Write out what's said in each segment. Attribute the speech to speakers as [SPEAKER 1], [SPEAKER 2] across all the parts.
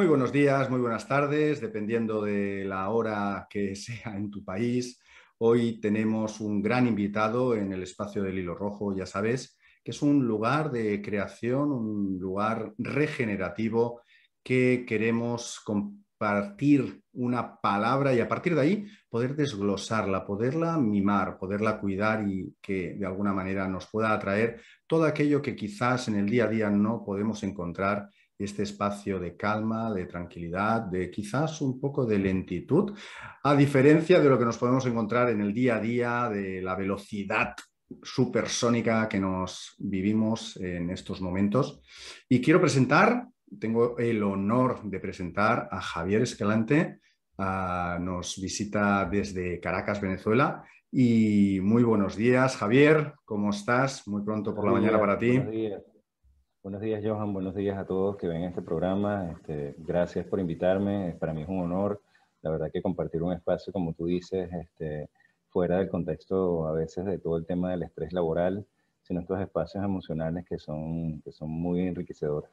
[SPEAKER 1] Muy buenos días, muy buenas tardes, dependiendo de la hora que sea en tu país. Hoy tenemos un gran invitado en el espacio del hilo rojo, ya sabes, que es un lugar de creación, un lugar regenerativo que queremos compartir una palabra y a partir de ahí poder desglosarla, poderla mimar, poderla cuidar y que de alguna manera nos pueda atraer todo aquello que quizás en el día a día no podemos encontrar este espacio de calma, de tranquilidad, de quizás un poco de lentitud, a diferencia de lo que nos podemos encontrar en el día a día, de la velocidad supersónica que nos vivimos en estos momentos. Y quiero presentar, tengo el honor de presentar a Javier Escalante, nos visita desde Caracas, Venezuela. Y muy buenos días, Javier, ¿cómo estás? Muy pronto por la mañana para ti.
[SPEAKER 2] Buenos días. Johan. Buenos días a todos que ven este programa. Este, gracias por invitarme. Para mí es un honor, la verdad, que compartir un espacio, como tú dices, este, fuera del contexto a veces de todo el tema del estrés laboral, sino estos espacios emocionales que son, que son muy enriquecedores.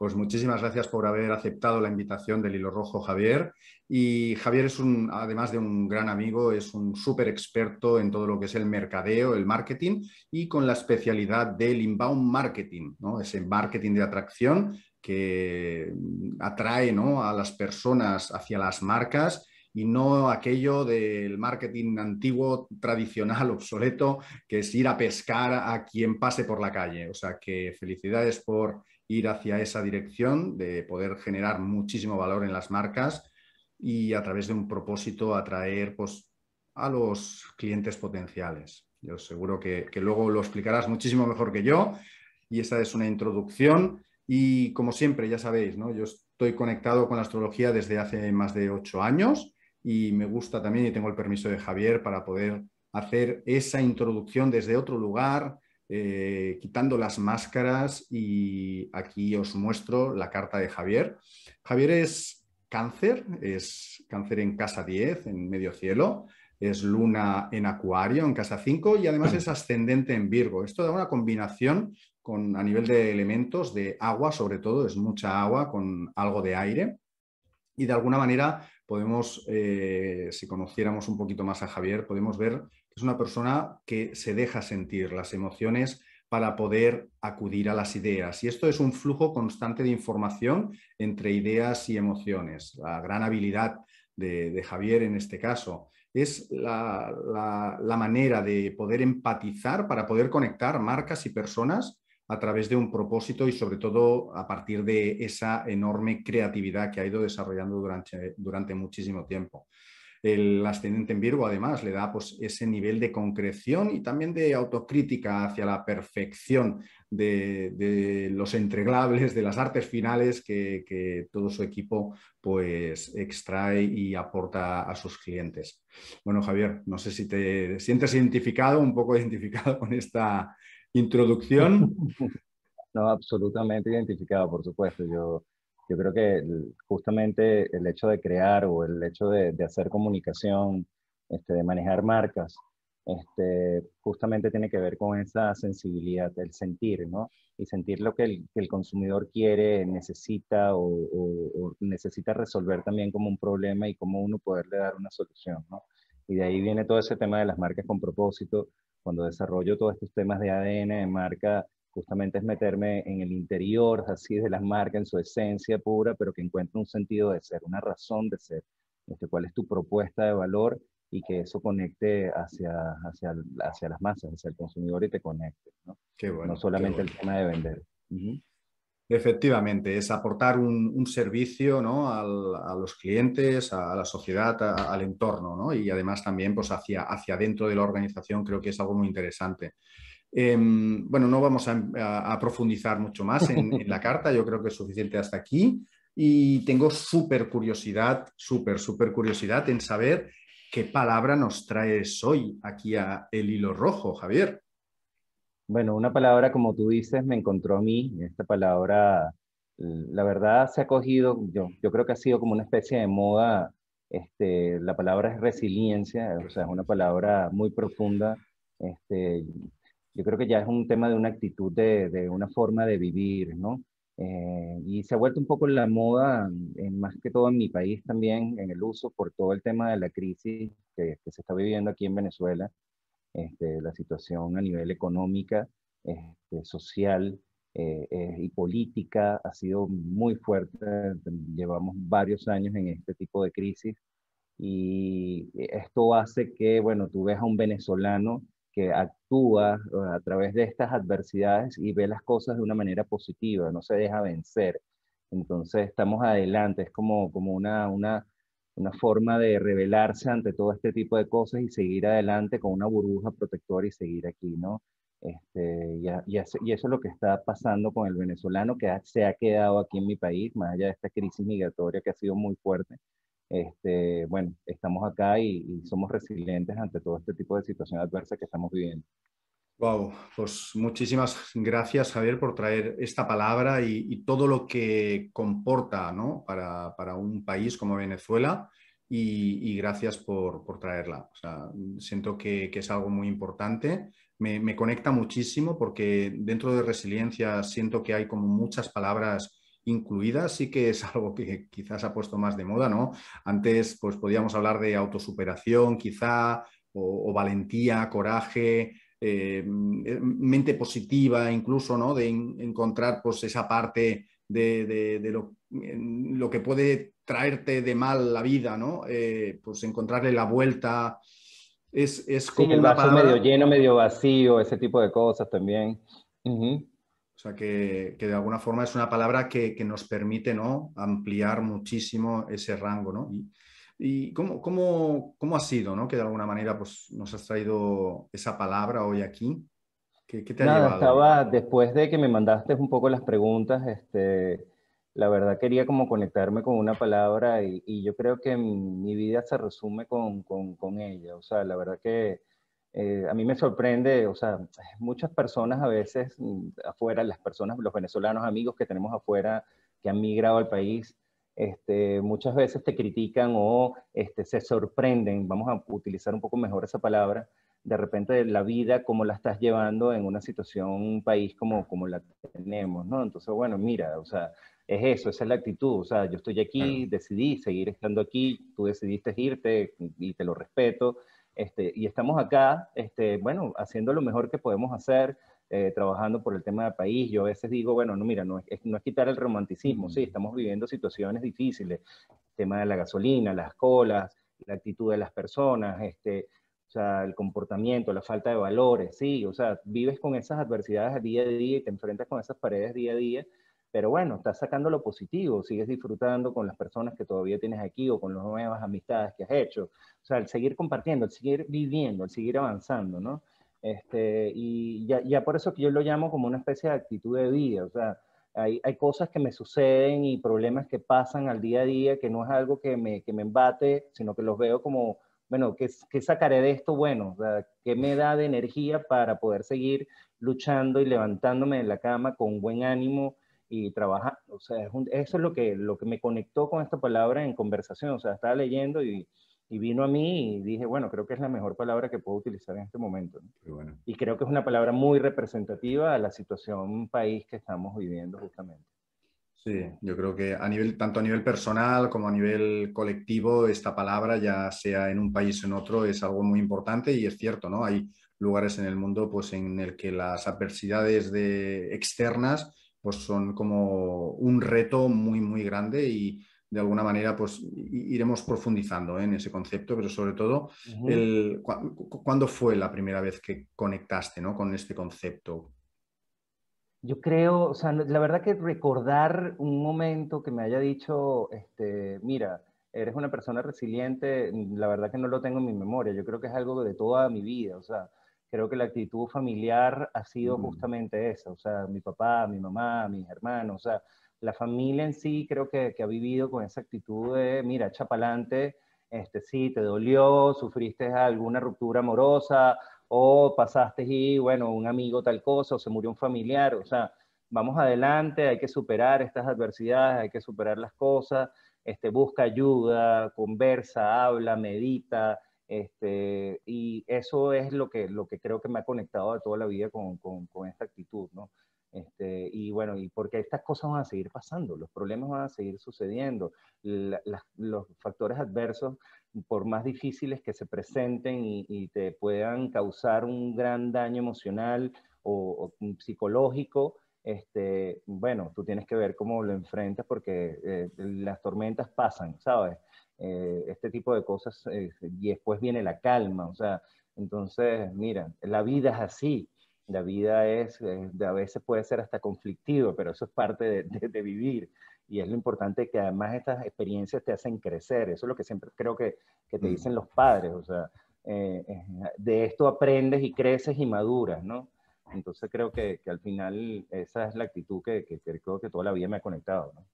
[SPEAKER 1] Pues muchísimas gracias por haber aceptado la invitación del Hilo Rojo, Javier. Y Javier es un, además de un gran amigo, es un súper experto en todo lo que es el mercadeo, el marketing y con la especialidad del inbound marketing, ¿no? ese marketing de atracción que atrae ¿no? a las personas hacia las marcas y no aquello del marketing antiguo, tradicional, obsoleto, que es ir a pescar a quien pase por la calle. O sea que felicidades por ir hacia esa dirección, de poder generar muchísimo valor en las marcas y a través de un propósito atraer pues, a los clientes potenciales. Yo seguro que, luego lo explicarás muchísimo mejor que yo y esa es una introducción y como siempre, ya sabéis, ¿no? yo estoy conectado con la astrología desde hace más de ocho años y me gusta también y tengo el permiso de Javier para poder hacer esa introducción desde otro lugar, eh, quitando las máscaras y aquí os muestro la carta de Javier. Javier es cáncer, es cáncer en casa 10, en medio cielo, es luna en acuario, en casa 5 y además es ascendente en Virgo. Esto da una combinación con, a nivel de elementos, de agua sobre todo, es mucha agua con algo de aire y de alguna manera podemos, eh, si conociéramos un poquito más a Javier, podemos ver es una persona que se deja sentir las emociones para poder acudir a las ideas. Y esto es un flujo constante de información entre ideas y emociones. La gran habilidad de, Javier en este caso es la, la, manera de poder empatizar para poder conectar marcas y personas a través de un propósito y sobre todo a partir de esa enorme creatividad que ha ido desarrollando durante, durante muchísimo tiempo. El ascendente en Virgo además le da pues, ese nivel de concreción y también de autocrítica hacia la perfección de, los entreglables, de las artes finales que, todo su equipo pues, extrae y aporta a sus clientes. Bueno, Javier, no sé si te sientes identificado, un poco identificado con esta introducción.
[SPEAKER 2] No, absolutamente identificado, por supuesto. Yo yo creo que justamente el hecho de crear o el hecho de, hacer comunicación, este, de manejar marcas, este, justamente tiene que ver con esa sensibilidad, el sentir, ¿no? Y sentir lo que el, consumidor quiere, necesita o, necesita resolver también como un problema y cómo uno poderle dar una solución, ¿no? Y de ahí viene todo ese tema de las marcas con propósito. Cuando desarrollo todos estos temas de ADN de marca, justamente es meterme en el interior así de las marcas, en su esencia pura, pero que encuentre un sentido de ser, una razón de ser, este, cuál es tu propuesta de valor y que eso conecte hacia, hacia, hacia las masas, hacia el consumidor y te conecte. No, qué bueno, no solamente el tema de vender.
[SPEAKER 1] Efectivamente, es aportar un, servicio ¿no? a los clientes, a, la sociedad, al entorno, ¿no? y además también pues, hacia, hacia dentro de la organización creo que es algo muy interesante. Em, bueno, no vamos a, profundizar mucho más en, la carta, yo creo que es suficiente hasta aquí. Y tengo súper curiosidad, súper, súper curiosidad en saber qué palabra nos traes hoy aquí a El Hilo Rojo, Javier.
[SPEAKER 2] Bueno, una palabra, como tú dices, me encontró a mí. Esta palabra, la verdad, se ha cogido, yo, yo creo que ha sido como una especie de moda. Este, la palabra es resiliencia, o sea, es una palabra muy profunda. Este, yo creo que ya es un tema de una actitud, de, de una forma de vivir, ¿no? Eh, y se ha vuelto un poco la moda, en, más que todo en mi país también, en el uso por todo el tema de la crisis que, se está viviendo aquí en Venezuela, este, la situación a nivel económica, este, social eh, eh, y política ha sido muy fuerte. Llevamos varios años en este tipo de crisis y esto hace que, bueno, tú ves a un venezolano que actúa a través de estas adversidades y ve las cosas de una manera positiva, no se deja vencer. Entonces estamos adelante, es como, como una, una, una forma de rebelarse ante todo este tipo de cosas y seguir adelante con una burbuja protectora y seguir aquí, ¿no? Este, y, y, y, eso, es lo que está pasando con el venezolano que se ha quedado aquí en mi país, más allá de esta crisis migratoria que ha sido muy fuerte este, bueno, estamos acá y, somos resilientes ante todo este tipo de situación adversa que estamos viviendo.
[SPEAKER 1] Wow, pues muchísimas gracias Javier por traer esta palabra y, todo lo que comporta ¿no? para, para, un país como Venezuela y, gracias por, por, traerla. O sea, siento que, que, es algo muy importante. Me, me conecta muchísimo porque dentro de resiliencia siento que hay como muchas palabras incluida sí que es algo que quizás ha puesto más de moda, ¿no? Antes pues podíamos hablar de autosuperación quizá, o, valentía, coraje, eh, mente positiva incluso, ¿no? De encontrar pues esa parte de, lo, lo, que puede traerte de mal la vida, ¿no? Eh, pues encontrarle la vuelta. Es, es
[SPEAKER 2] como el vaso medio lleno, medio vacío, ese tipo de cosas también.
[SPEAKER 1] O sea, que, de alguna forma es una palabra que, nos permite ¿no? ampliar muchísimo ese rango. ¿no? ¿Y, cómo, cómo, ha sido ¿no? que de alguna manera pues, nos has traído esa palabra hoy aquí? ¿Qué, te ha
[SPEAKER 2] Nada, Estaba, después de que me mandaste un poco las preguntas, este, la verdad quería como conectarme con una palabra y, yo creo que mi, vida se resume con, con, con ella. O sea, la verdad que eh, a mí me sorprende, o sea, muchas personas a veces mm, afuera, las personas, los venezolanos amigos que tenemos afuera que han migrado al país, este, muchas veces te critican o este, se sorprenden, vamos a utilizar un poco mejor esa palabra, de repente de la vida, cómo la estás llevando en una situación, un país como, como la tenemos, ¿no? Entonces, bueno, mira, o sea, es eso, esa es la actitud, o sea, yo estoy aquí, decidí seguir estando aquí, tú decidiste irte y te lo respeto, este, y estamos acá, este, bueno, haciendo lo mejor que podemos hacer, eh, trabajando por el tema del país. Yo a veces digo, bueno, no, mira, no es, no es quitar el romanticismo, sí, estamos viviendo situaciones difíciles, el tema de la gasolina, las colas, la actitud de las personas, este, o sea, el comportamiento, la falta de valores, sí, o sea, vives con esas adversidades día a día y te enfrentas con esas paredes día a día, pero bueno, estás sacando lo positivo, sigues disfrutando con las personas que todavía tienes aquí o con las nuevas amistades que has hecho. O sea, el seguir compartiendo, el seguir viviendo, el seguir avanzando, ¿no? Este, y ya, ya por eso que yo lo llamo como una especie de actitud de vida. O sea, hay, hay, cosas que me suceden y problemas que pasan al día a día que no es algo que me, que me embate, sino que los veo como, bueno, ¿qué, qué sacaré de esto bueno? O sea, ¿Qué me da de energía para poder seguir luchando y levantándome de la cama con buen ánimo? Y trabajar. O sea, eso es lo que, lo que me conectó con esta palabra en conversación. O sea, estaba leyendo y, y, vino a mí y dije, bueno, creo que es la mejor palabra que puedo utilizar en este momento. Bueno. Y creo que es una palabra muy representativa a la situación país que estamos viviendo justamente.
[SPEAKER 1] Sí, yo creo que a nivel, tanto a nivel personal como a nivel colectivo, esta palabra, ya sea en un país o en otro, es algo muy importante y es cierto, ¿no? Hay lugares en el mundo pues, en el que las adversidades de, externas pues son como un reto muy, muy grande y de alguna manera pues iremos profundizando ¿eh? en ese concepto, pero sobre todo, ¿cuándo fue la primera vez que conectaste ¿no? con este concepto?
[SPEAKER 2] Yo creo, o sea, la verdad que recordar un momento que me haya dicho, este, mira, eres una persona resiliente, la verdad que no lo tengo en mi memoria, yo creo que es algo de toda mi vida, o sea, creo que la actitud familiar ha sido mm. justamente esa, o sea, mi papá, mi mamá, mis hermanos, o sea, la familia en sí creo que, que ha vivido con esa actitud de, mira, echa pa'lante, este, sí, te dolió, sufriste alguna ruptura amorosa, o pasaste y, bueno, un amigo tal cosa, o se murió un familiar, o sea, vamos adelante, hay que superar estas adversidades, hay que superar las cosas, este, busca ayuda, conversa, habla, medita, este, y eso es lo que, lo que creo que me ha conectado de toda la vida con, con, esta actitud, ¿no? Este, y bueno, y porque estas cosas van a seguir pasando, los problemas van a seguir sucediendo, los factores adversos, por más difíciles que se presenten y, te puedan causar un gran daño emocional o, psicológico, este, bueno, tú tienes que ver cómo lo enfrentas porque eh, las tormentas pasan, ¿sabes? Eh, este tipo de cosas eh, y después viene la calma, o sea, entonces, mira, la vida es así, la vida es, eh, a veces puede ser hasta conflictivo, pero eso es parte de, vivir. Y es lo importante que además estas experiencias te hacen crecer. Eso es lo que siempre creo que, que te mm. dicen los padres. O sea, eh, eh, de esto aprendes y creces y maduras, ¿no? Entonces creo que, que al final esa es la actitud que, que, creo que toda la vida me ha conectado, ¿no?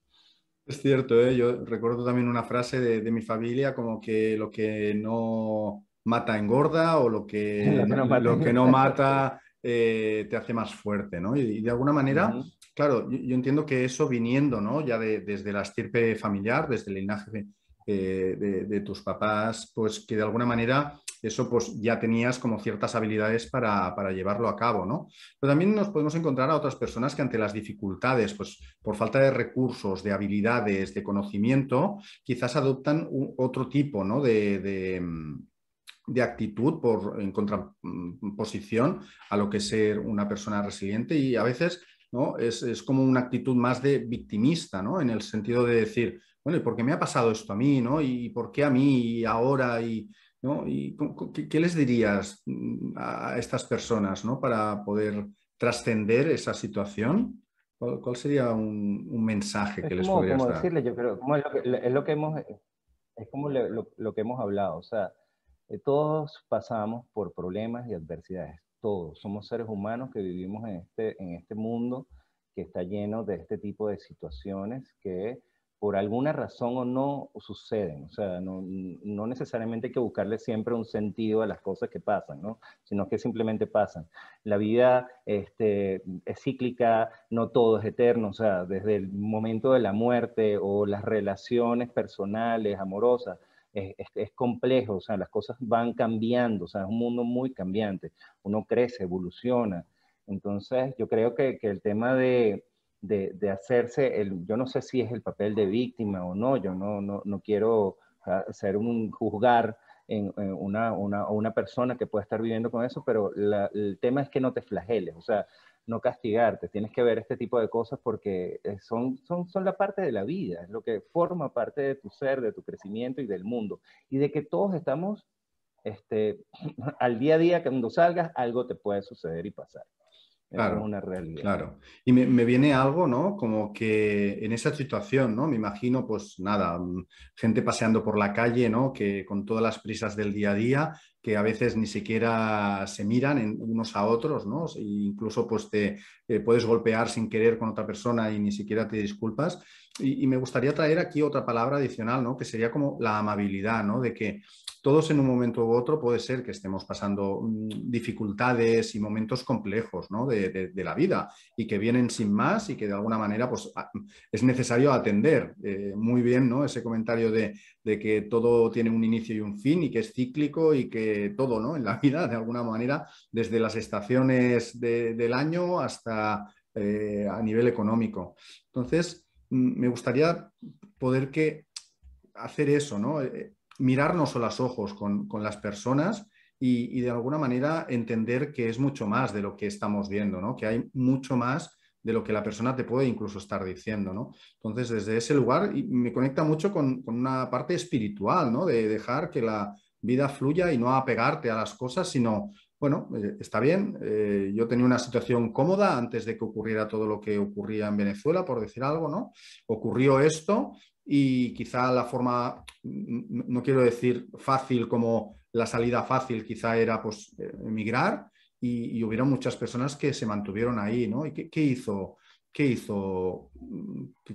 [SPEAKER 1] Es cierto, ¿eh? yo recuerdo también una frase de, de, mi familia como que lo que no mata engorda o lo que, lo que no mata eh, te hace más fuerte, ¿no? Y, de alguna manera, claro, yo, entiendo que eso viniendo, ¿no? Ya desde la estirpe familiar, desde el linaje eh, de, tus papás, pues que de alguna manera eso pues ya tenías como ciertas habilidades para, llevarlo a cabo, ¿no? Pero también nos podemos encontrar a otras personas que ante las dificultades, pues por falta de recursos, de habilidades, de conocimiento, quizás adoptan otro tipo, ¿no? de de actitud por, en contraposición a lo que es ser una persona resiliente y a veces ¿no? es, como una actitud más de victimista, ¿no? en el sentido de decir, bueno, ¿y por qué me ha pasado esto a mí? ¿no? ¿Y por qué a mí y ahora? Y, ¿no? ¿Y qué, les dirías mm, a estas personas ¿no? para poder trascender esa situación? ¿Cuál, sería un, mensaje que les podrías
[SPEAKER 2] dar? Decirle, yo creo, es, lo que, hemos, es como lo, lo que hemos hablado, o sea, eh, todos pasamos por problemas y adversidades, todos. Somos seres humanos que vivimos en este, en este mundo que está lleno de este tipo de situaciones que por alguna razón o no suceden. O sea, no, no, necesariamente hay que buscarle siempre un sentido a las cosas que pasan, ¿no? sino que simplemente pasan. La vida este, es cíclica, no todo es eterno. O sea, desde el momento de la muerte o las relaciones personales, amorosas, es, complejo, o sea, las cosas van cambiando, o sea, es un mundo muy cambiante, uno crece, evoluciona. Entonces, yo creo que, que el tema de, de, hacerse, el, yo no sé si es el papel de víctima o no, yo no, no, no quiero ser un juzgar en, una, una, una, persona que pueda estar viviendo con eso, pero el tema es que no te flageles, o sea, no castigarte, tienes que ver este tipo de cosas porque eh, son, son, son la parte de la vida, es lo que forma parte de tu ser, de tu crecimiento y del mundo. Y de que todos estamos este, al día a día, cuando salgas, algo te puede suceder y pasar.
[SPEAKER 1] Claro, es una realidad. Claro. Y me, me, viene algo, ¿no? Como que en esa situación, ¿no? Me imagino, pues nada, mm, gente paseando por la calle, ¿no? Que con todas las prisas del día a día que a veces ni siquiera se miran en unos a otros, ¿no? E incluso pues te eh, puedes golpear sin querer con otra persona y ni siquiera te disculpas. Y, y, me gustaría traer aquí otra palabra adicional, ¿no? Que sería como la amabilidad, ¿no? De que todos en un momento u otro puede ser que estemos pasando mm, dificultades y momentos complejos de, la vida y que vienen sin más y que de alguna manera pues, es necesario atender. Eh, muy bien ¿no? ese comentario de, que todo tiene un inicio y un fin y que es cíclico y que todo ¿no? en la vida, de alguna manera, desde las estaciones del año hasta eh, a nivel económico. Entonces, mm, me gustaría poder que hacer eso, ¿no? Eh, mirarnos a los ojos con, las personas y, de alguna manera entender que es mucho más de lo que estamos viendo, ¿no? que hay mucho más de lo que la persona te puede incluso estar diciendo. ¿no? Entonces, desde ese lugar me conecta mucho con, una parte espiritual, ¿no? de dejar que la vida fluya y no apegarte a las cosas, sino, bueno, eh, está bien, eh, yo tenía una situación cómoda antes de que ocurriera todo lo que ocurría en Venezuela, por decir algo, ¿no? Ocurrió esto y quizá la forma, no quiero decir fácil como la salida fácil, quizá era pues eh, emigrar y, y hubieron muchas personas que se mantuvieron ahí, ¿no? ¿Y qué, hizo, qué hizo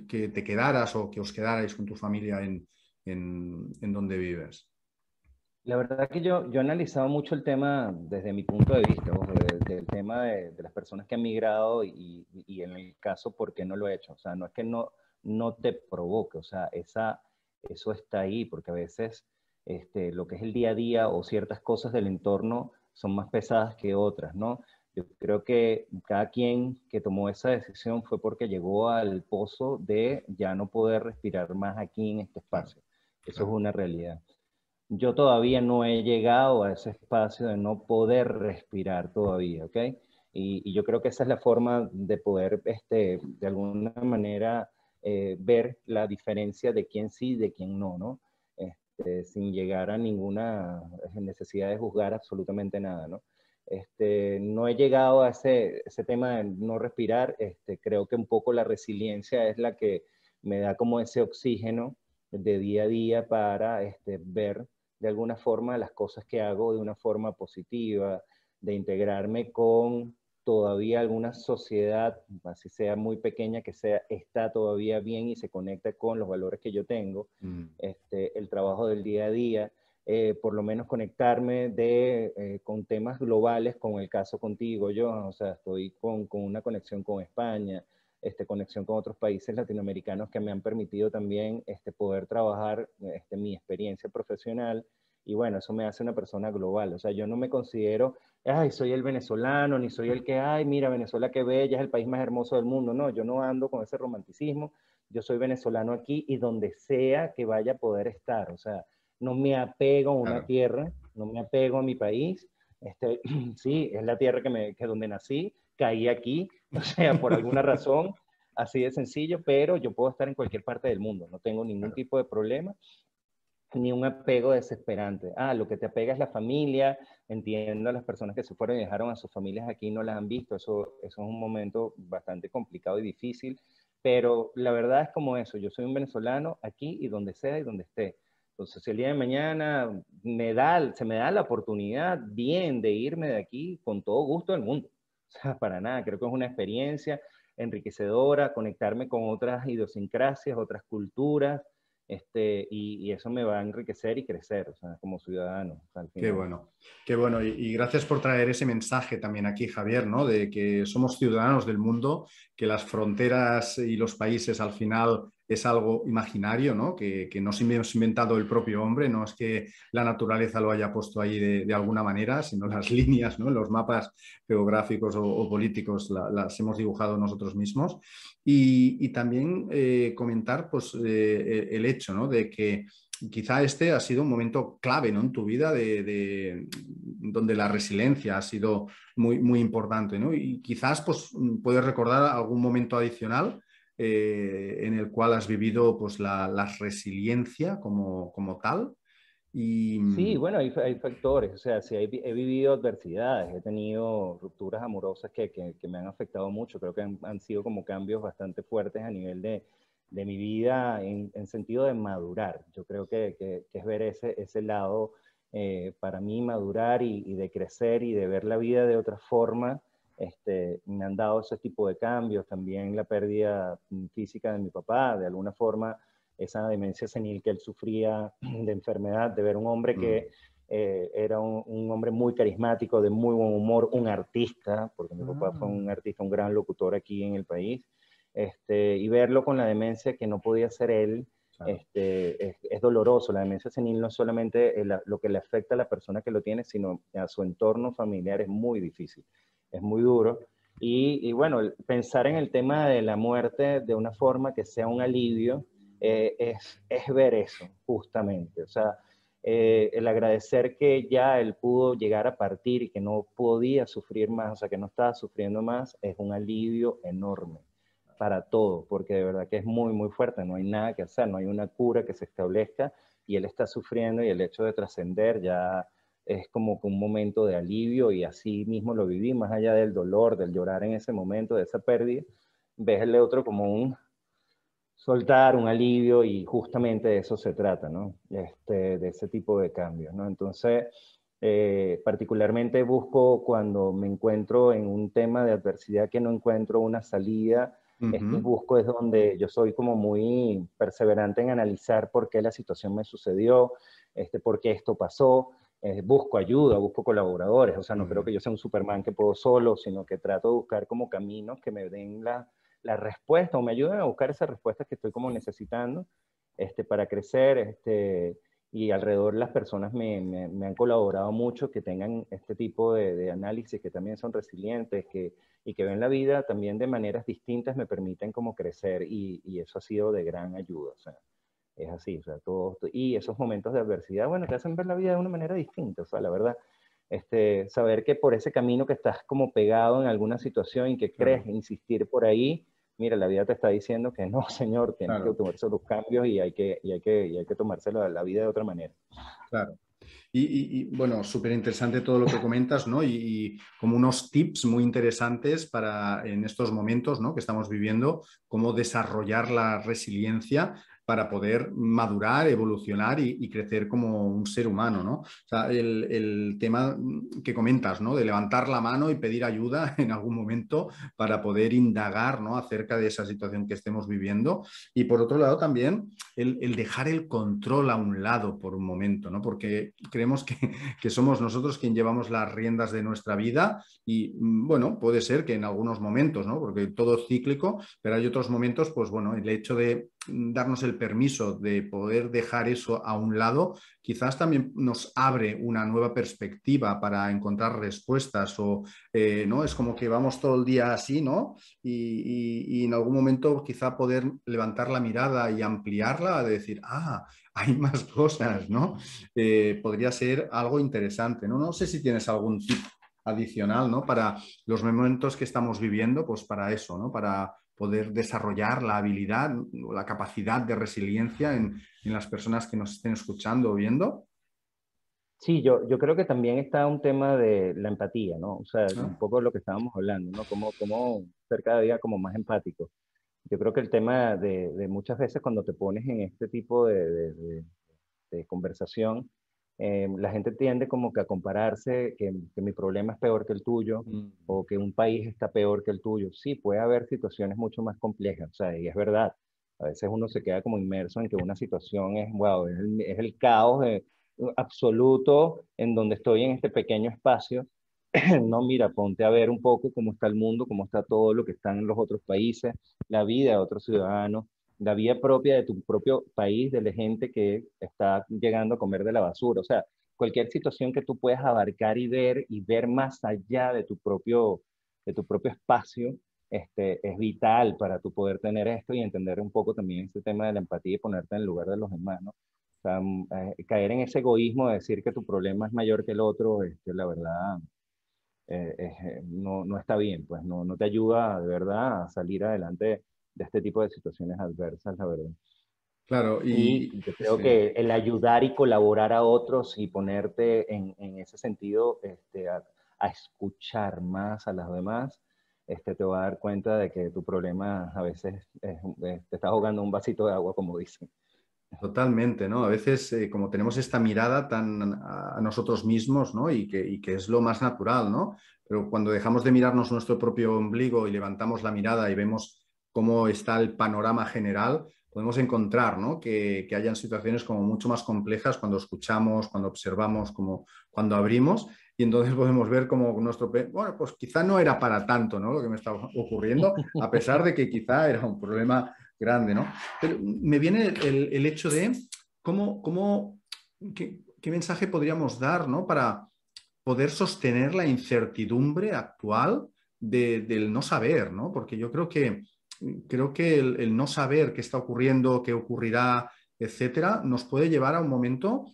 [SPEAKER 1] que, te quedaras o que os quedarais con tu familia en, en, donde vives?
[SPEAKER 2] La verdad que yo, yo he analizado mucho el tema desde mi punto de vista, del tema de, las personas que han migrado y, y, en el caso por qué no lo he hecho. O sea, no es que no, no te provoque, o sea, esa, eso está ahí, porque a veces este, lo que es el día a día o ciertas cosas del entorno son más pesadas que otras, ¿no? Yo creo que cada quien que tomó esa decisión fue porque llegó al pozo de ya no poder respirar más aquí en este espacio. Eso es una realidad. Yo todavía no he llegado a ese espacio de no poder respirar todavía, ¿ok? Y, yo creo que esa es la forma de poder, este, de alguna manera, eh, ver la diferencia de quién sí y de quién no, ¿no? Este, sin llegar a ninguna necesidad de juzgar absolutamente nada, ¿no? Este, no he llegado a ese, tema de no respirar. Este, creo que un poco la resiliencia es la que me da como ese oxígeno de día a día para este, ver de alguna forma las cosas que hago de una forma positiva, de integrarme con todavía alguna sociedad, así sea muy pequeña, que sea, está todavía bien y se conecta con los valores que yo tengo, mm. este, el trabajo del día a día, eh, por lo menos conectarme de, eh, con temas globales, con el caso contigo, yo, o sea, estoy con, con, una conexión con España, este, conexión con otros países latinoamericanos que me han permitido también este, poder trabajar este, mi experiencia profesional y bueno, eso me hace una persona global, o sea, yo no me considero, ay, soy el venezolano, ni soy el que, ay, mira, Venezuela qué bella, es el país más hermoso del mundo, no, yo no ando con ese romanticismo, yo soy venezolano aquí y donde sea que vaya a poder estar, o sea, no me apego a una tierra, no me apego a mi país. Este, sí, es la tierra que, me, que donde nací, caí aquí, o sea, por alguna razón, así de sencillo, pero yo puedo estar en cualquier parte del mundo, no tengo ningún tipo de problema, ni un apego desesperante. Ah, lo que te apega es la familia, entiendo a las personas que se fueron y dejaron a sus familias aquí y no las han visto, eso, eso es un momento bastante complicado y difícil, pero la verdad es como eso, yo soy un venezolano aquí y donde sea y donde esté. Entonces, si el día de mañana me da, se me da la oportunidad bien de irme de aquí con todo gusto del mundo. O sea, para nada, creo que es una experiencia enriquecedora, conectarme con otras idiosincrasias, otras culturas, este, y, eso me va a enriquecer y crecer o sea, como ciudadano.
[SPEAKER 1] qué bueno, qué bueno. Y, gracias por traer ese mensaje también aquí, Javier, ¿no? de que somos ciudadanos del mundo, que las fronteras y los países al final es algo imaginario, ¿no? Que, que nos hemos inventado el propio hombre, no es que la naturaleza lo haya puesto ahí de, alguna manera, sino las líneas, ¿no? los mapas geográficos o, políticos las hemos dibujado nosotros mismos. Y, también eh, comentar pues, eh, el hecho ¿no? de que quizá este ha sido un momento clave ¿no? en tu vida de, donde la resiliencia ha sido muy, muy importante. ¿no? Y quizás pues, puedes recordar algún momento adicional eh, en el cual has vivido pues, la, resiliencia como, como tal.
[SPEAKER 2] Y... Sí, bueno, hay, hay, factores, o sea, sí, he, vivido adversidades, he tenido rupturas amorosas que, que, me han afectado mucho, creo que han, sido como cambios bastante fuertes a nivel de, de mi vida en, en, sentido de madurar. Yo creo que, que es ver ese, ese lado eh, para mí, madurar y, y, de crecer y de ver la vida de otra forma este, me han dado ese tipo de cambios, también la pérdida física de mi papá, de alguna forma esa demencia senil que él sufría de enfermedad, de ver un hombre que mm. eh, era un, hombre muy carismático, de muy buen humor, un artista, porque mi papá fue un artista, un gran locutor aquí en el país, este, y verlo con la demencia que no podía ser él, este, es, doloroso. La demencia senil no es solamente lo que le afecta a la persona que lo tiene, sino a su entorno familiar es muy difícil es muy duro. Y, bueno, pensar en el tema de la muerte de una forma que sea un alivio eh, es, es, ver eso, justamente. O sea, eh, el agradecer que ya él pudo llegar a partir y que no podía sufrir más, o sea, que no estaba sufriendo más, es un alivio enorme para todo, porque de verdad que es muy, muy fuerte, no hay nada que hacer, no hay una cura que se establezca y él está sufriendo y el hecho de trascender ya es como un momento de alivio y así mismo lo viví, más allá del dolor, del llorar en ese momento, de esa pérdida, ves el otro como un soltar, un alivio y justamente de eso se trata, ¿no? Este, de ese tipo de cambios, ¿no? Entonces, eh, particularmente busco cuando me encuentro en un tema de adversidad que no encuentro una salida, busco es donde yo soy como muy perseverante en analizar por qué la situación me sucedió, este, por qué esto pasó, eh, busco ayuda, busco colaboradores, o sea, no creo que yo sea un Superman que puedo solo, sino que trato de buscar como caminos que me den la, la respuesta o me ayuden a buscar esas respuestas que estoy como necesitando este, para crecer. Este, y alrededor las personas me, me, han colaborado mucho, que tengan este tipo de, de, análisis, que también son resilientes, que, y que ven la vida también de maneras distintas, me permiten como crecer y, y eso ha sido de gran ayuda. O sea, es así, o sea, todo, y esos momentos de adversidad, bueno, te hacen ver la vida de una manera distinta, o sea, la verdad, este, saber que por ese camino que estás como pegado en alguna situación y que crees insistir por ahí, mira, la vida te está diciendo que no, señor, tienes que tomarse los cambios y hay que, y hay que, y hay que tomarse la, la, vida de otra manera.
[SPEAKER 1] Claro. Y, y, bueno, súper interesante todo lo que comentas, ¿no? Y, como unos tips muy interesantes para en estos momentos, ¿no? Que estamos viviendo, cómo desarrollar la resiliencia para poder madurar, evolucionar y, crecer como un ser humano, ¿no? El, tema que comentas, ¿no? De levantar la mano y pedir ayuda en algún momento para poder indagar, ¿no? Acerca de esa situación que estemos viviendo. Y por otro lado también el, dejar el control a un lado por un momento, ¿no? Porque creemos que, que somos nosotros quien llevamos las riendas de nuestra vida y, mm, bueno, puede ser que en algunos momentos, ¿no? Porque todo es cíclico, pero hay otros momentos, pues bueno, el hecho de darnos el permiso de poder dejar eso a un lado, quizás también nos abre una nueva perspectiva para encontrar respuestas o, eh, ¿no? Es como que vamos todo el día así, ¿no? Y, en algún momento quizá poder levantar la mirada y ampliarla, de decir, ah, hay más cosas, ¿no? Eh, podría ser algo interesante, ¿no? No sé si tienes algún tip adicional, ¿no? Para los momentos que estamos viviendo, pues para eso, ¿no? Para poder desarrollar la habilidad o la capacidad de resiliencia en, en, las personas que nos estén escuchando o viendo?
[SPEAKER 2] Sí, yo, yo creo que también está un tema de la empatía, ¿no? O sea, un poco lo que estábamos hablando, ¿no? Cómo, cómo ser cada día como más empático. Yo creo que el tema de, de muchas veces cuando te pones en este tipo de, de, de conversación, eh, la gente tiende como que a compararse que, mi problema es peor que el tuyo mm. o que un país está peor que el tuyo. Sí, puede haber situaciones mucho más complejas, o sea, y es verdad. A veces uno se queda como inmerso en que una situación es, wow, es el, es el caos absoluto en donde estoy en este pequeño espacio. no, mira, ponte a ver un poco cómo está el mundo, cómo está todo lo que está en los otros países, la vida de otros ciudadanos, la vida propia de tu propio país, de la gente que está llegando a comer de la basura. O sea, cualquier situación que tú puedas abarcar y ver y ver más allá de tu propio, de tu propio espacio, este, es vital para tu poder tener esto y entender un poco también este tema de la empatía y ponerte en el lugar de los demás, ¿no? Mm, eh, caer en ese egoísmo de decir que tu problema es mayor que el otro, este, la verdad, eh, eh, no, no, está bien, pues no, no te ayuda de verdad a salir adelante de este tipo de situaciones adversas, la verdad.
[SPEAKER 1] Claro,
[SPEAKER 2] y, yo creo que el ayudar y colaborar a otros y ponerte en, en ese sentido este, a, a, escuchar más a los demás, este, te va a dar cuenta de que tu problema a veces te está ahogando un vasito de agua, como dicen.
[SPEAKER 1] Totalmente, ¿no? A veces, eh, como tenemos esta mirada tan a, nosotros mismos, ¿no? Y que, y que, es lo más natural, ¿no? Pero cuando dejamos de mirarnos nuestro propio ombligo y levantamos la mirada y vemos cómo está el panorama general, podemos encontrar ¿no? que, hayan situaciones como mucho más complejas cuando escuchamos, cuando observamos, como cuando abrimos, y entonces podemos ver como nuestro... Bueno, pues quizá no era para tanto ¿no? lo que me estaba ocurriendo, a pesar de que quizá era un problema grande. ¿no? Pero me viene el, hecho de cómo, cómo qué, mensaje podríamos dar ¿no? para poder sostener la incertidumbre actual de, del no saber, ¿no? porque yo creo que creo que el, no saber qué está ocurriendo, qué ocurrirá, etcétera, nos puede llevar a un momento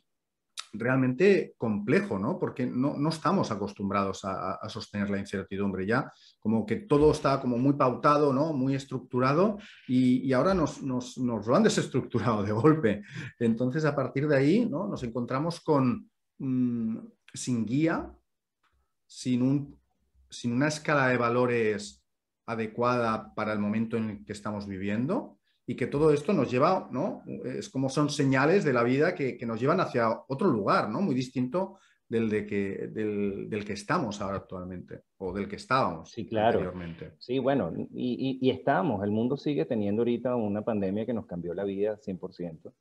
[SPEAKER 1] realmente complejo, ¿no? Porque no, estamos acostumbrados a, sostener la incertidumbre ya, como que todo está como muy pautado, ¿no? Muy estructurado y, ahora nos, lo han desestructurado de golpe. Entonces, a partir de ahí, ¿no? Nos encontramos con, mm, sin guía, sin, un, sin una escala de valores adecuada para el momento en el que estamos viviendo y que todo esto nos lleva, ¿no? Es como son señales de la vida que, que nos llevan hacia otro lugar, ¿no? Muy distinto del, de que, del, del, que estamos ahora actualmente o del que estábamos
[SPEAKER 2] sí, claro. anteriormente. Sí, bueno, y, y, y, estamos. El mundo sigue teniendo ahorita una pandemia que nos cambió la vida 100%.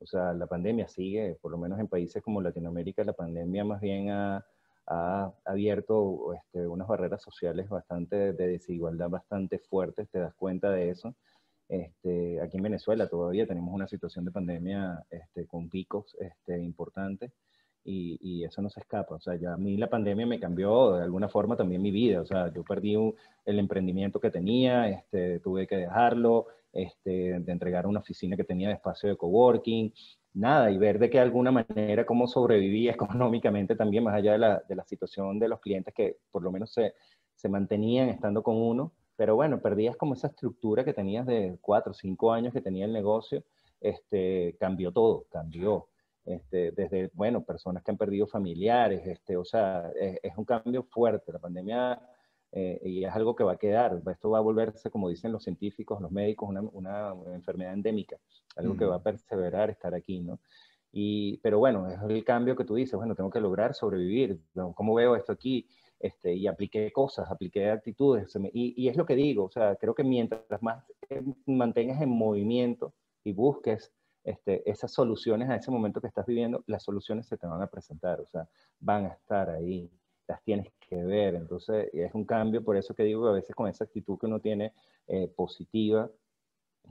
[SPEAKER 2] O sea, la pandemia sigue, por lo menos en países como Latinoamérica, la pandemia más bien ha, ha abierto este, unas barreras sociales bastante de desigualdad bastante fuertes, te das cuenta de eso. Este, aquí en Venezuela todavía tenemos una situación de pandemia este, con picos este, importantes y, y, eso no se escapa. O sea, ya a mí la pandemia me cambió de alguna forma también mi vida. O sea, yo perdí el emprendimiento que tenía, este, tuve que dejarlo, este, de entregar una oficina que tenía de espacio de coworking, nada, y ver de qué alguna manera cómo sobrevivía económicamente también, más allá de la, de la situación de los clientes que por lo menos se, se mantenían estando con uno pero bueno, perdías como esa estructura que tenías de cuatro o cinco años que tenía el negocio, este, cambió todo, cambió. Este, desde, bueno, personas que han perdido familiares, este, o sea, es, un cambio fuerte. La pandemia, eh, y es algo que va a quedar, esto va a volverse, como dicen los científicos, los médicos, una, una enfermedad endémica, algo que va a perseverar, estar aquí, ¿no? Y, pero bueno, es el cambio que tú dices, bueno, tengo que lograr sobrevivir, ¿cómo veo esto aquí? Este, y apliqué cosas, apliqué actitudes. Y, y, es lo que digo, o sea, creo que mientras más mantengas en movimiento y busques este, esas soluciones a ese momento que estás viviendo, las soluciones se te van a presentar, o sea, van a estar ahí, las tienes que ver. Entonces, es un cambio, por eso que digo, a veces con esa actitud que uno tiene eh, positiva,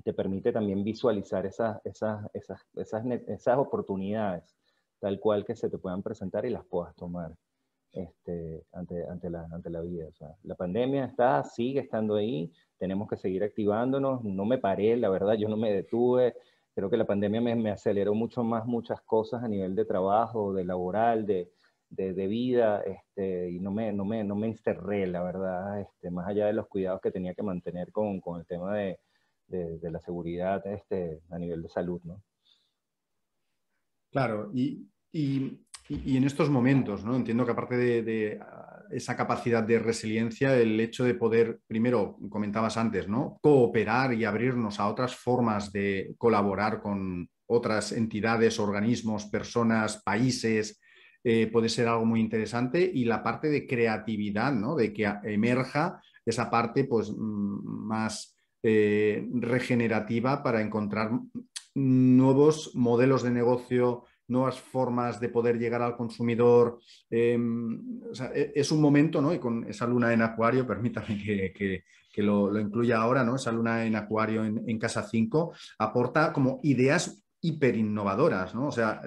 [SPEAKER 2] te permite también visualizar esas, esas, esas, esas, esas oportunidades tal cual que se te puedan presentar y las puedas tomar este, ante, ante, la, ante la vida. La pandemia está, sigue estando ahí, tenemos que seguir activándonos, no me paré, la verdad, yo no me detuve, creo que la pandemia me aceleró mucho más muchas cosas a nivel de trabajo, de laboral, de, de, de vida, este, y no me, no, me, no me encerré, la verdad, este, más allá de los cuidados que tenía que mantener con, con el tema de, de, la seguridad este, a nivel de salud, ¿no?
[SPEAKER 1] Claro, y, y y, en estos momentos, ¿no? Entiendo que aparte de, ah, esa capacidad de resiliencia, el hecho de poder, primero, comentabas antes, ¿no? Cooperar y abrirnos a otras formas de colaborar con otras entidades, organismos, personas, países, eh, puede ser algo muy interesante. Y la parte de creatividad, ¿no? De que emerja esa parte, pues, mm, más eh, regenerativa para encontrar nuevos modelos de negocio nuevas formas de poder llegar al consumidor. Em, e, es un momento, ¿no? Y con esa luna en acuario, permítame que, lo, incluya ahora, ¿no? Esa luna en acuario en, Casa 5 aporta como ideas hiper innovadoras, ¿no? O sea,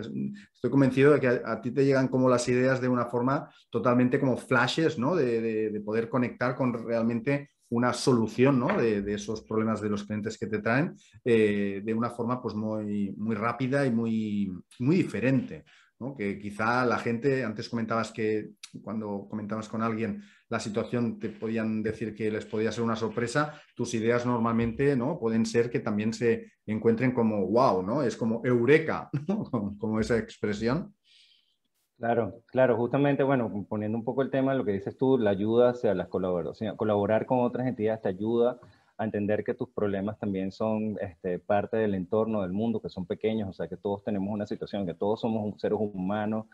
[SPEAKER 1] estoy convencido de que a, ti te llegan como las ideas de una forma totalmente como flashes, ¿no? de poder conectar con realmente una solución ¿no? de, esos problemas de los clientes que te traen eh, de una forma pues, muy, muy rápida y muy, muy diferente. ¿no? Que quizá la gente, antes comentabas que cuando comentabas con alguien la situación te podían decir que les podía ser una sorpresa, tus ideas normalmente ¿no? pueden ser que también se encuentren como wow, ¿no? es como eureka, como esa expresión.
[SPEAKER 2] Claro, claro, justamente, bueno, poniendo un poco el tema lo que dices tú, la ayuda hacia las colaboraciones, colaborar con otras entidades te ayuda a entender que tus problemas también son este, parte del entorno, del mundo, que son pequeños, o sea, que todos tenemos una situación, que todos somos seres humanos,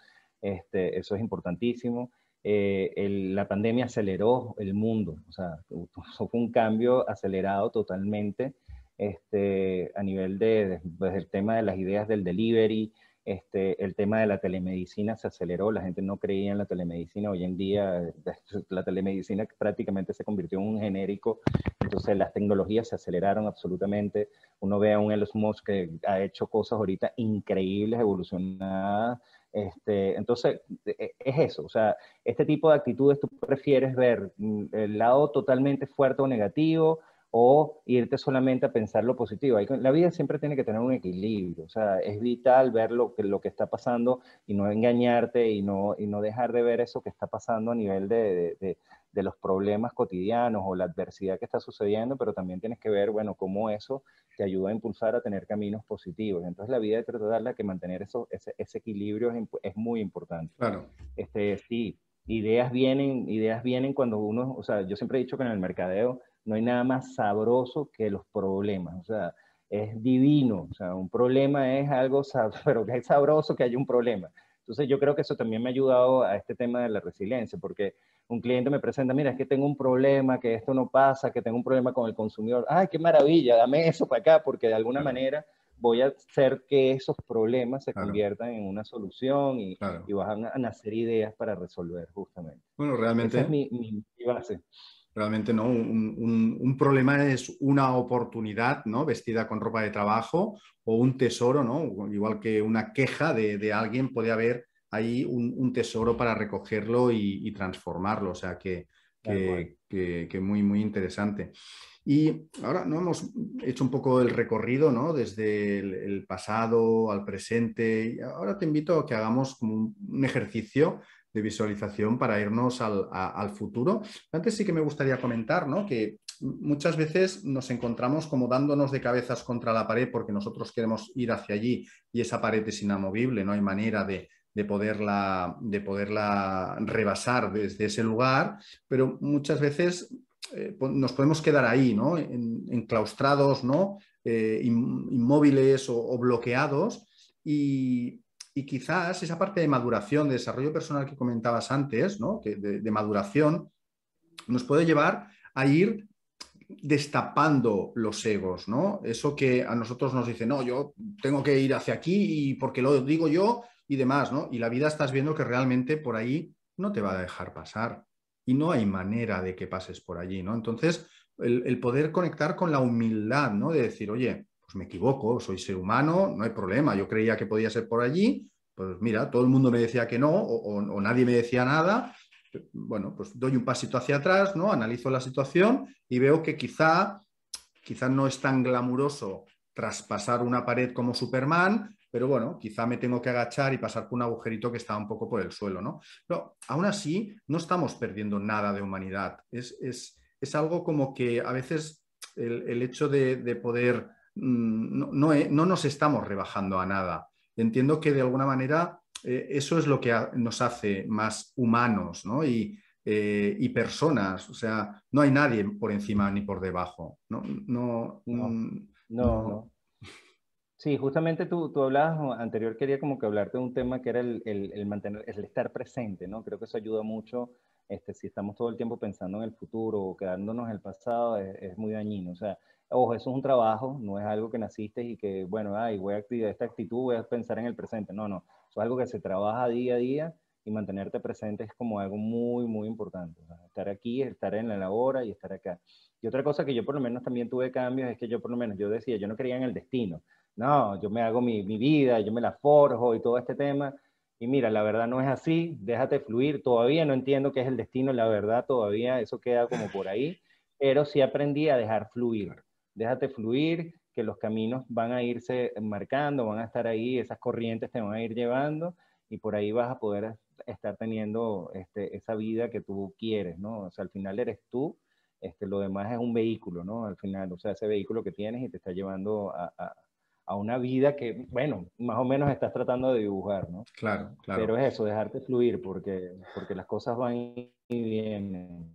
[SPEAKER 2] este, eso es importantísimo. Eh, la pandemia aceleró el mundo, o sea, fue un cambio acelerado totalmente este, a nivel de, desde el tema de las ideas del delivery, este, el tema de la telemedicina se aceleró, la gente no creía en la telemedicina, hoy en día la telemedicina prácticamente se convirtió en un genérico, entonces las tecnologías se aceleraron absolutamente, uno ve a un Elon Musk que ha hecho cosas ahorita increíbles, evolucionadas, este, entonces e, es eso, o sea, este tipo de actitudes tú prefieres ver mm, el lado totalmente fuerte o negativo, o irte solamente a pensar lo positivo. La vida siempre tiene que tener un equilibrio, o sea, es vital ver lo que, lo que está pasando y no engañarte y no, y no dejar de ver eso que está pasando a nivel de, de, de, los problemas cotidianos o la adversidad que está sucediendo, pero también tienes que ver, bueno, cómo eso te ayuda a impulsar a tener caminos positivos. Entonces la vida que tratarla que mantener eso, ese, ese equilibrio es, es, muy importante.
[SPEAKER 1] Claro.
[SPEAKER 2] Este, sí, ideas vienen, ideas vienen cuando uno, o sea, yo siempre he dicho que en el mercadeo, no hay nada más sabroso que los problemas. O sea, es divino. O sea, un problema es algo, pero que es sabroso que haya un problema. Entonces yo creo que eso también me ha ayudado a este tema de la resiliencia, porque un cliente me presenta, mira, es que tengo un problema, que esto no pasa, que tengo un problema con el consumidor. Ay, qué maravilla, dame eso para acá, porque de alguna manera voy a hacer que esos problemas se conviertan en una solución y, y, van a nacer ideas para resolver justamente.
[SPEAKER 1] Bueno, realmente...
[SPEAKER 2] Esa es mi, mi base.
[SPEAKER 1] realmente no, un, problema es una oportunidad, ¿no? Vestida con ropa de trabajo o un tesoro, ¿no? Igual que una queja de, alguien, puede haber ahí un, tesoro para recogerlo y, transformarlo. O sea que, que, muy, muy interesante. Y ahora no hemos hecho un poco el recorrido, ¿no? Desde el, pasado al presente. Y ahora te invito a que hagamos un, un ejercicio de visualización para irnos al, futuro. Antes sí que me gustaría comentar ¿no? que muchas veces nos encontramos como dándonos de cabezas contra la pared porque nosotros queremos ir hacia allí y esa pared es inamovible, no hay manera de, poderla, de poderla rebasar desde ese lugar, pero muchas veces eh, nos podemos quedar ahí, ¿no? enclaustrados, ¿no? Eh, inmóviles o, bloqueados y, y quizás esa parte de maduración, de desarrollo personal que comentabas antes, ¿no? que de, maduración, nos puede llevar a ir destapando los egos, ¿no? Eso que a nosotros nos dice, no, yo tengo que ir hacia aquí y porque lo digo yo y demás, ¿no? Y la vida estás viendo que realmente por ahí no te va a dejar pasar y no hay manera de que pases por allí, ¿no? Entonces, el, poder conectar con la humildad, ¿no? De decir, oye, pues me equivoco, soy ser humano, no hay problema, yo creía que podía ser por allí, pues mira, todo el mundo me decía que no o, nadie me decía nada, bueno, pues doy un pasito hacia atrás, ¿no? Analizo la situación y veo que quizá, quizá no es tan glamuroso traspasar una pared como Superman, pero bueno, quizá me tengo que agachar y pasar por un agujerito que está un poco por el suelo, ¿no? Pero aún así, no estamos perdiendo nada de humanidad. Es, algo como que a veces el, hecho de poder Mm, no, nos estamos rebajando a nada. Entiendo que de alguna manera eh, eso es lo que nos hace más humanos eh, y, personas. O sea, no hay nadie por encima ni por debajo. No, no, no.
[SPEAKER 2] Mm, no, Sí, justamente tú, tú, hablabas anterior, quería como que hablarte de un tema que era el, mantener, el estar presente, ¿no? Creo que eso ayuda mucho, este, si estamos todo el tiempo pensando en el futuro o quedándonos en el pasado, es, es muy dañino. O sea, ojo, eso es un trabajo, no es algo que naciste y que, bueno, ay, voy a activar esta actitud, voy a pensar en el presente. No, no, eso es algo que se trabaja día a día y mantenerte presente es como algo muy, muy importante. estar aquí, estar en la hora y estar acá. Y otra cosa que yo por lo menos también tuve cambios es que yo por lo menos, yo decía, yo no creía en el destino. No, yo me hago mi, mi vida, yo me la forjo y todo este tema. Y mira, la verdad no es así, déjate fluir. Todavía no entiendo qué es el destino, la verdad todavía eso queda como por ahí, pero sí aprendí a dejar fluir déjate fluir, que los caminos van a irse marcando, van a estar ahí, esas corrientes te van a ir llevando y por ahí vas a poder estar teniendo este, esa vida que tú quieres, ¿no? O sea, al final eres tú, este, lo demás es un vehículo, ¿no? Al final, o sea, ese vehículo que tienes y te está llevando a, a, una vida que, bueno, más o menos estás tratando de dibujar, ¿no?
[SPEAKER 1] Claro, claro.
[SPEAKER 2] Pero es eso, dejarte fluir porque, porque las cosas van y vienen.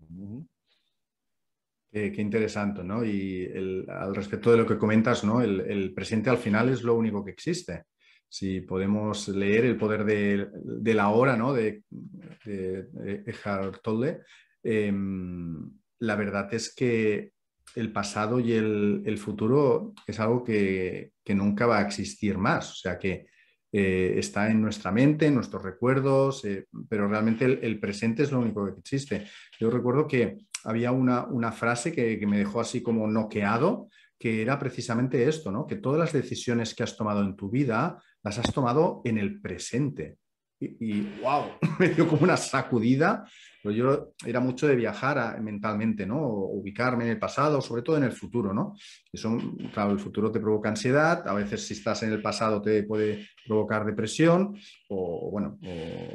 [SPEAKER 1] Qué, interesante, ¿no? Y al respecto de lo que comentas, ¿no? El, presente al final es lo único que existe. Si podemos leer El poder de, la hora, ¿no? De, de, Eckhart Tolle, em, la verdad es que el pasado y el, futuro es algo que, nunca va a existir más. O sea que eh, está en nuestra mente, en nuestros recuerdos, eh, pero realmente el, presente es lo único que existe. Yo recuerdo que había una, frase que, me dejó así como noqueado, que era precisamente esto, ¿no? Que todas las decisiones que has tomado en tu vida las has tomado en el presente. Y, wow, me dio como una sacudida. Pero yo era mucho de viajar mentalmente, ¿no? ubicarme en el pasado, sobre todo en el futuro, ¿no? Eso, claro, el futuro te provoca ansiedad, a veces si estás en el pasado te puede provocar depresión o, bueno,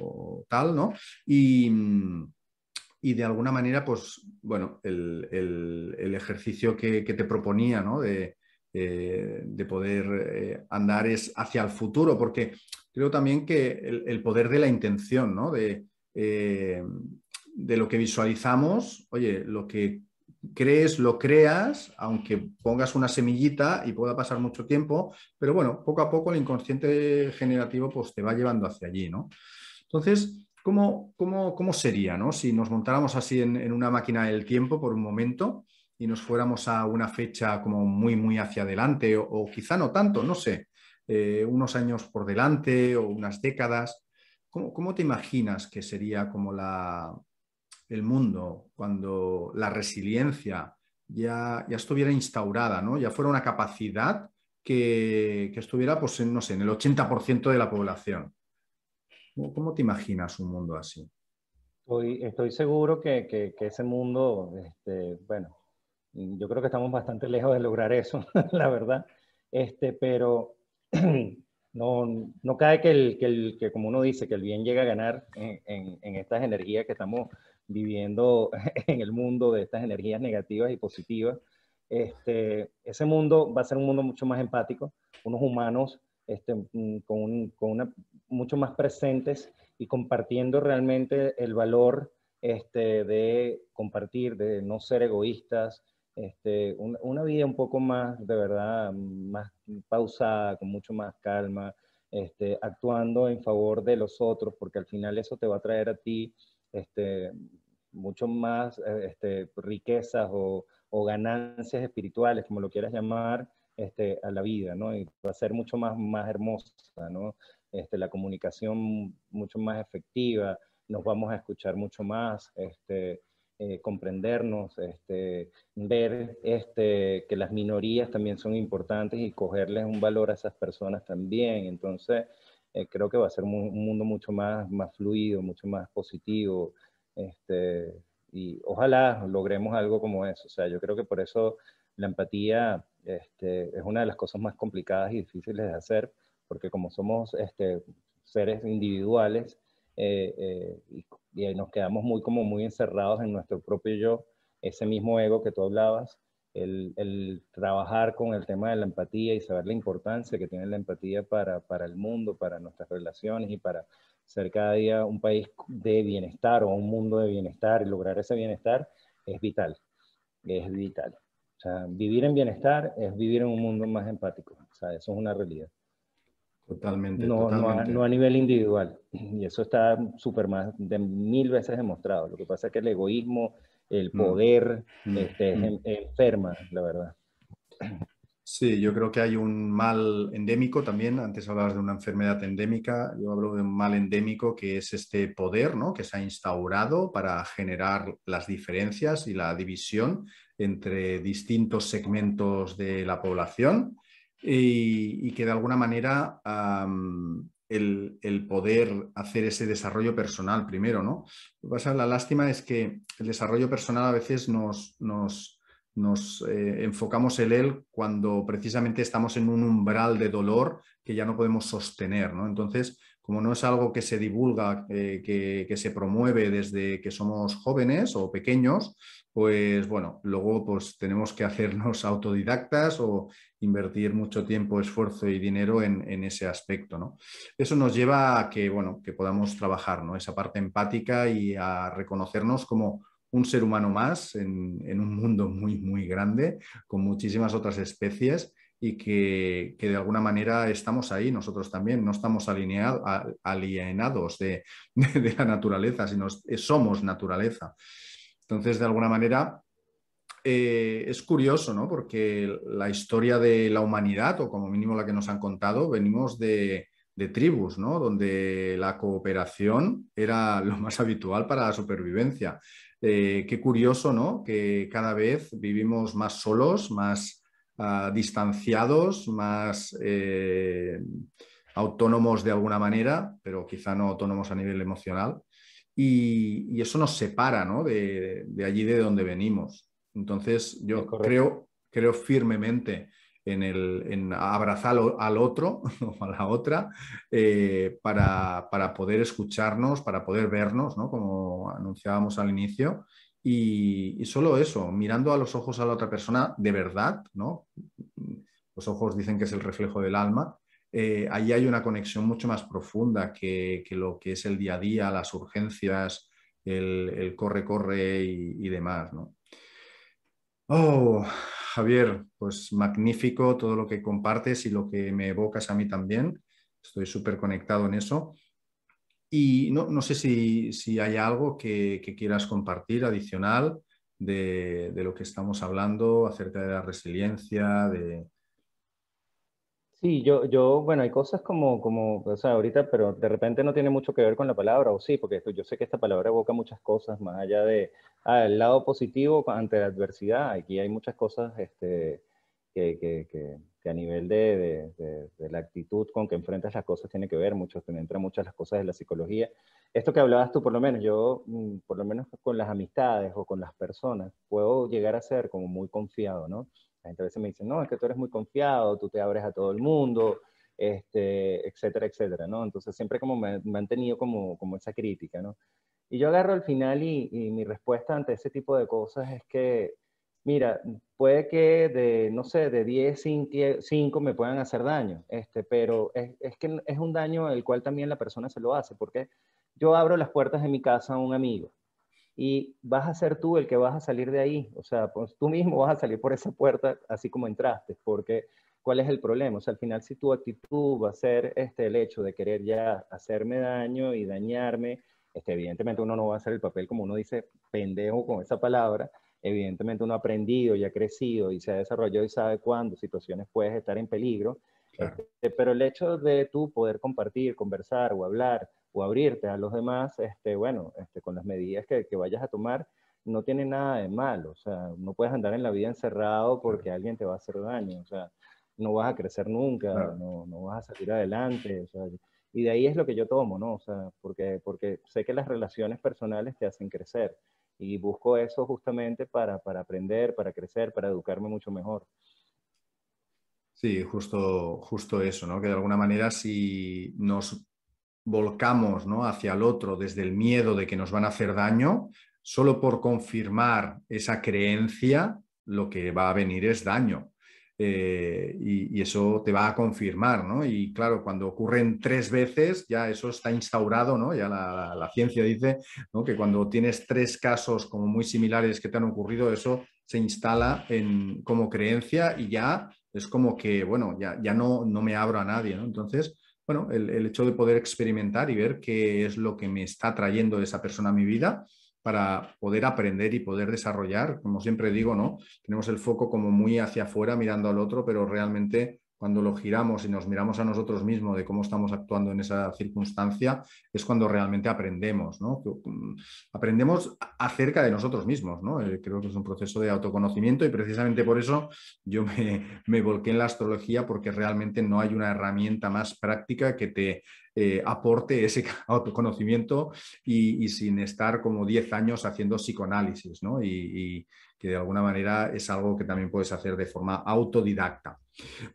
[SPEAKER 1] o tal, ¿no? Y, y de alguna manera, pues, bueno, el, ejercicio que, te proponía, ¿no? De, eh, de poder eh, andar es hacia el futuro, porque creo también que el, poder de la intención, ¿no? De, eh, de lo que visualizamos, oye, lo que crees, lo creas, aunque pongas una semillita y pueda pasar mucho tiempo, pero bueno, poco a poco el inconsciente generativo pues te va llevando hacia allí, ¿no? Entonces, ¿Cómo, cómo, sería ¿no? si nos montáramos así en, una máquina del tiempo por un momento y nos fuéramos a una fecha como muy, muy hacia adelante o, quizá no tanto, no sé, eh, unos años por delante o unas décadas? ¿Cómo, te imaginas que sería como la, el mundo, cuando la resiliencia ya, ya estuviera instaurada, ¿no? ya fuera una capacidad que, estuviera pues, en, no sé, en el 80% de la población. ¿Cómo, te imaginas un mundo así?
[SPEAKER 2] Estoy, estoy seguro que, que, ese mundo, este, bueno, yo creo que estamos bastante lejos de lograr eso, la verdad, este, pero no, no cae que, el, que, como uno dice, que el bien llega a ganar en, en, estas energías que estamos viviendo en el mundo, de estas energías negativas y positivas. Este, ese mundo va a ser un mundo mucho más empático, unos humanos este, mm, con, con una, mucho más presentes y compartiendo realmente el valor este, de compartir, de no ser egoístas, este, una vida un poco más, de verdad, más pausada, con mucho más calma, este, actuando en favor de los otros, porque al final eso te va a traer a ti este, mucho más eh, este, riquezas o, ganancias espirituales, como lo quieras llamar, este, a la vida, ¿no? Y va a ser mucho más, más hermosa, ¿no? Este, la comunicación mucho más efectiva, nos vamos a escuchar mucho más, este, eh, comprendernos, este, ver este, que las minorías también son importantes y cogerles un valor a esas personas también. Entonces, eh, creo que va a ser un, mundo mucho más, más fluido, mucho más positivo. Este, y ojalá logremos algo como eso. O sea, yo creo que por eso la empatía es una de las cosas más complicadas y difíciles de hacer, porque como somos seres individuales, eh, eh, nos quedamos muy como muy encerrados en nuestro propio yo, ese mismo ego que tú hablabas, el, el, trabajar con el tema de la empatía y saber la importancia que tiene la empatía para, para, el mundo, para nuestras relaciones y para ser cada día un país de bienestar o un mundo de bienestar y lograr ese bienestar es vital, es vital. O sea, vivir en bienestar es vivir en un mundo más empático, o sea, eso es una realidad.
[SPEAKER 1] Totalmente.
[SPEAKER 2] No, No, a, nivel individual. Y eso está súper más de mil veces demostrado. Lo que pasa es que el egoísmo, el mm. poder, mm. Este, mm. enferma, la verdad.
[SPEAKER 1] Sí, yo creo que hay un mal endémico también. Antes hablabas de una enfermedad endémica. Yo hablo de un mal endémico que es este poder ¿no? que se ha instaurado para generar las diferencias y la división entre distintos segmentos de la población y, que de alguna manera el, poder hacer ese desarrollo personal primero, ¿no? Lo que pasa, la lástima es que el desarrollo personal a veces nos, nos, nos eh, enfocamos en él cuando precisamente estamos en un umbral de dolor que ya no podemos sostener, ¿no? Entonces, como no es algo que se divulga, eh, que, se promueve desde que somos jóvenes o pequeños, pues bueno, luego pues tenemos que hacernos autodidactas o invertir mucho tiempo, esfuerzo y dinero en, ese aspecto, ¿no? Eso nos lleva a que, bueno, que podamos trabajar, ¿no? Esa parte empática y a reconocernos como un ser humano más en, en un mundo muy, muy grande, con muchísimas otras especies y que, que, de alguna manera estamos ahí nosotros también, no estamos alineado, alienados de, de, la naturaleza, sino somos naturaleza. Entonces, de alguna manera, eh, es curioso, ¿no? Porque la historia de la humanidad, o como mínimo la que nos han contado, venimos de, tribus, ¿no? Donde la cooperación era lo más habitual para la supervivencia. Eh, qué curioso, ¿no? Que cada vez vivimos más solos, más distanciados, más eh, autónomos de alguna manera, pero quizá no autónomos a nivel emocional y, eso nos separa ¿no? de, allí de donde venimos. Entonces, yo creo, creo firmemente en, el, en abrazar al otro o a la otra eh, para, para, poder escucharnos, para poder vernos, ¿no? como anunciábamos al inicio. Y, y, solo eso, mirando a los ojos a la otra persona de verdad, ¿no? Los ojos dicen que es el reflejo del alma, eh, ahí hay una conexión mucho más profunda que, lo que es el día a día, las urgencias, el corre-corre y, demás. ¿no? Oh, Javier, pues magnífico todo lo que compartes y lo que me evocas a mí también. Estoy súper conectado en eso. Y no, sé si, hay algo que, quieras compartir adicional de, de, lo que estamos hablando acerca de la resiliencia, de,
[SPEAKER 2] Sí, yo, yo, bueno, hay cosas como, como, o sea, ahorita, pero de repente no tiene mucho que ver con la palabra, o sí, porque yo sé que esta palabra evoca muchas cosas, más allá de, ah, lado positivo ante la adversidad, aquí hay muchas cosas este, que, que, que, a nivel de, de, de, la actitud con que enfrentas las cosas tiene que ver, mucho, te entran muchas las cosas de la psicología. Esto que hablabas tú, por lo menos, yo, mm, por lo menos con las amistades o con las personas, puedo llegar a ser como muy confiado, ¿no? La gente a veces me dice, no, es que tú eres muy confiado, tú te abres a todo el mundo, este, etcétera, etcétera, ¿no? Entonces siempre como me, me han tenido como, como esa crítica, ¿no? Y yo agarro al final y, y, mi respuesta ante ese tipo de cosas es que, mira, puede que de, no sé, de 10, 5 me puedan hacer daño, este, pero es, es, que es un daño el cual también la persona se lo hace, porque yo abro las puertas de mi casa a un amigo y vas a ser tú el que vas a salir de ahí. O sea, pues tú mismo vas a salir por esa puerta así como entraste, porque ¿cuál es el problema? O sea, al final si tu actitud va a ser este, el hecho de querer ya hacerme daño y dañarme, este, evidentemente uno no va a hacer el papel como uno dice pendejo con esa palabra, evidentemente uno ha aprendido y ha crecido y se ha desarrollado y sabe cuándo situaciones puedes estar en peligro, este, pero el hecho de tú poder compartir, conversar o hablar o abrirte a los demás, este, bueno, este, con las medidas que, que, vayas a tomar, no tiene nada de malo. O sea, no puedes andar en la vida encerrado porque alguien te va a hacer daño. O sea, no vas a crecer nunca, no, no, vas a salir adelante. O sea, y de ahí es lo que yo tomo, ¿no? O sea, porque, porque sé que las relaciones personales te hacen crecer. Y busco eso justamente para, para aprender, para crecer, para educarme mucho mejor.
[SPEAKER 1] Sí, justo, justo eso, ¿no? Que de alguna manera si nos volcamos ¿no? hacia el otro desde el miedo de que nos van a hacer daño, solo por confirmar esa creencia, lo que va a venir es daño. Eh, y, eso te va a confirmar, ¿no? Y claro, cuando ocurren tres veces, ya eso está instaurado, ¿no? Ya la, ciencia dice que cuando tienes tres casos como muy similares que te han ocurrido, eso se instala en, como creencia y ya es como que, bueno, ya, ya no, no me abro a nadie, ¿no? Entonces, bueno, el, el, hecho de poder experimentar y ver qué es lo que me está trayendo esa persona a mi vida para poder aprender y poder desarrollar, como siempre digo, ¿no? Tenemos el foco como muy hacia afuera mirando al otro, pero realmente cuando lo giramos y nos miramos a nosotros mismos de cómo estamos actuando en esa circunstancia, es cuando realmente aprendemos, ¿no? Mm, aprendemos acerca de nosotros mismos, ¿no? Eh, creo que es un proceso de autoconocimiento y precisamente por eso yo me, volqué en la astrología porque realmente no hay una herramienta más práctica que te eh, aporte ese autoconocimiento y, sin estar como 10 años haciendo psicoanálisis, ¿no? Y, que de alguna manera es algo que también puedes hacer de forma autodidacta.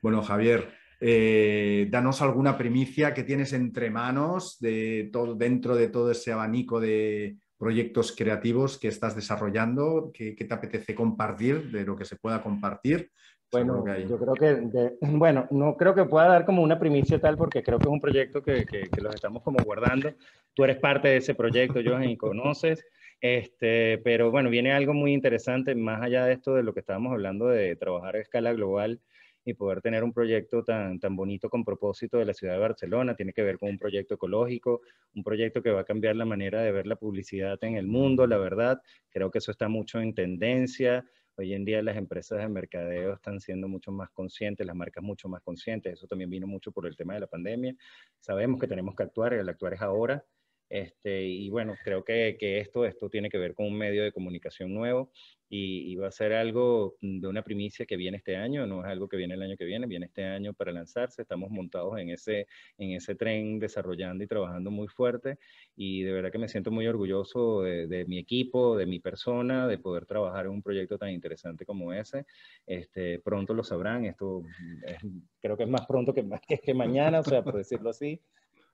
[SPEAKER 1] Bueno, Javier, eh, danos alguna primicia que tienes entre manos de todo, dentro de todo ese abanico de proyectos creativos que estás desarrollando, que, que te apetece compartir, de lo que se pueda compartir.
[SPEAKER 2] Bueno, yo creo que, de, bueno, no creo que pueda dar como una primicia tal porque creo que es un proyecto que, que, que los estamos como guardando. Tú eres parte de ese proyecto, Johan, y conoces. Este, pero bueno, viene algo muy interesante, más allá de esto de lo que estábamos hablando de trabajar a escala global y poder tener un proyecto tan, tan bonito con propósito de la ciudad de Barcelona. Tiene que ver con un proyecto ecológico, un proyecto que va a cambiar la manera de ver la publicidad en el mundo, la verdad. Creo que eso está mucho en tendencia. Hoy en día las empresas de mercadeo están siendo mucho más conscientes, las marcas mucho más conscientes. Eso también vino mucho por el tema de la pandemia. Sabemos que tenemos que actuar el actuar es ahora. Este, y bueno, creo que, que, esto, esto tiene que ver con un medio de comunicación nuevo y, y, va a ser algo de una primicia que viene este año, no es algo que viene el año que viene, viene este año para lanzarse, estamos montados en ese, en ese tren desarrollando y trabajando muy fuerte y de verdad que me siento muy orgulloso de, de mi equipo, de mi persona, de poder trabajar en un proyecto tan interesante como ese. Este, pronto lo sabrán, esto es, creo que es más pronto que, que, que mañana, o sea, por decirlo así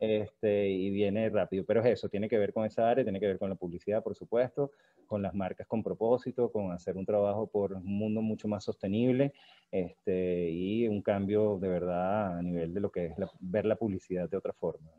[SPEAKER 2] este, y viene rápido. Pero es eso, tiene que ver con esa área, tiene que ver con la publicidad, por supuesto, con las marcas con propósito, con hacer un trabajo por un mundo mucho más sostenible este, y un cambio de verdad a nivel de lo que es ver la publicidad de otra forma.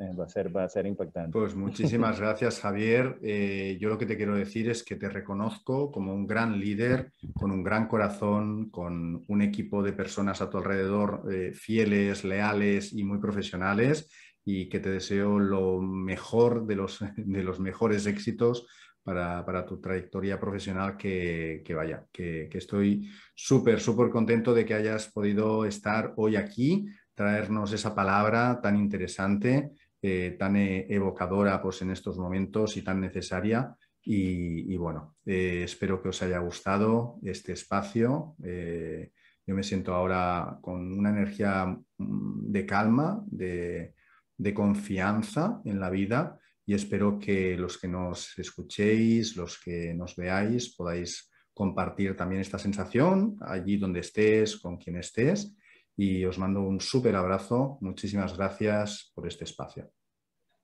[SPEAKER 2] Eh, va a ser, va a ser impactante.
[SPEAKER 1] Pues muchísimas gracias, Javier. Eh, yo lo que te quiero decir es que te reconozco como un gran líder, con un gran corazón, con un equipo de personas a tu alrededor eh, fieles, leales y muy profesionales y que te deseo lo mejor de los, de los mejores éxitos para, tu trayectoria profesional que, vaya, que, estoy súper, súper contento de que hayas podido estar hoy aquí, traernos esa palabra tan interesante, eh, tan eh, evocadora pues, en estos momentos y tan necesaria. Y, bueno, eh, espero que os haya gustado este espacio. yo me siento ahora con una energía mm, de calma, de, de confianza en la vida y espero que los que nos escuchéis, los que nos veáis, podáis compartir también esta sensación allí donde estés, con quien estés. Y os mando un súper abrazo. Muchísimas gracias por este espacio.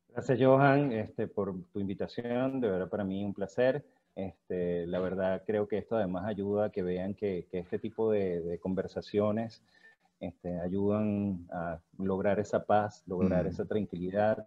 [SPEAKER 2] Gracias, Johan, este, por tu invitación. De verdad, para mí un placer. Este, la verdad, creo que esto además ayuda a que vean que, este tipo de, conversaciones este, ayudan a lograr esa paz, lograr mm. esa tranquilidad,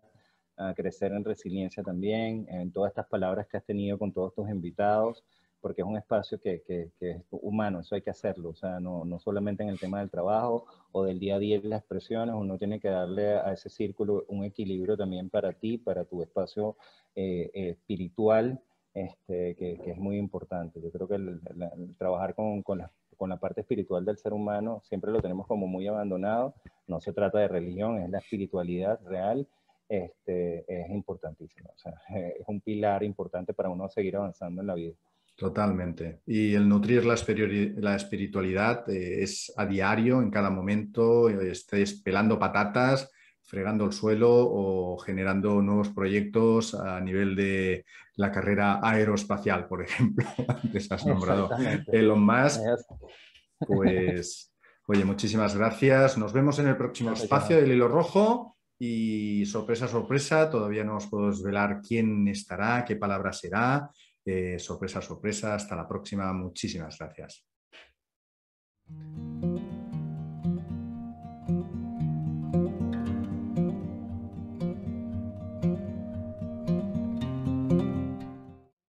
[SPEAKER 2] a crecer en resiliencia también, en todas estas palabras que has tenido con todos tus invitados, porque es un espacio que, que, es humano, eso hay que hacerlo, o sea, no, no, solamente en el tema del trabajo o del día a día de las expresiones, uno tiene que darle a ese círculo un equilibrio también para ti, para tu espacio eh, espiritual, este, que, que, es muy importante. Yo creo que el, trabajar con, con, la, con la parte espiritual del ser humano siempre lo tenemos como muy abandonado, no se trata de religión, es la espiritualidad real este, es importantísimo. O sea, es un pilar importante para uno seguir avanzando en la vida.
[SPEAKER 1] Totalmente. Y el nutrir la, la espiritualidad eh, es a diario, en cada momento, estés pelando patatas, fregando el suelo o generando nuevos proyectos a nivel de la carrera aeroespacial, por ejemplo. Antes has nombrado Elon Musk. Pues, oye, muchísimas gracias. Nos vemos en el próximo espacio del Hilo Rojo. Y sorpresa, sorpresa, todavía no os puedo desvelar quién estará, qué palabra será. Eh, sorpresa, sorpresa, hasta la próxima. Muchísimas gracias.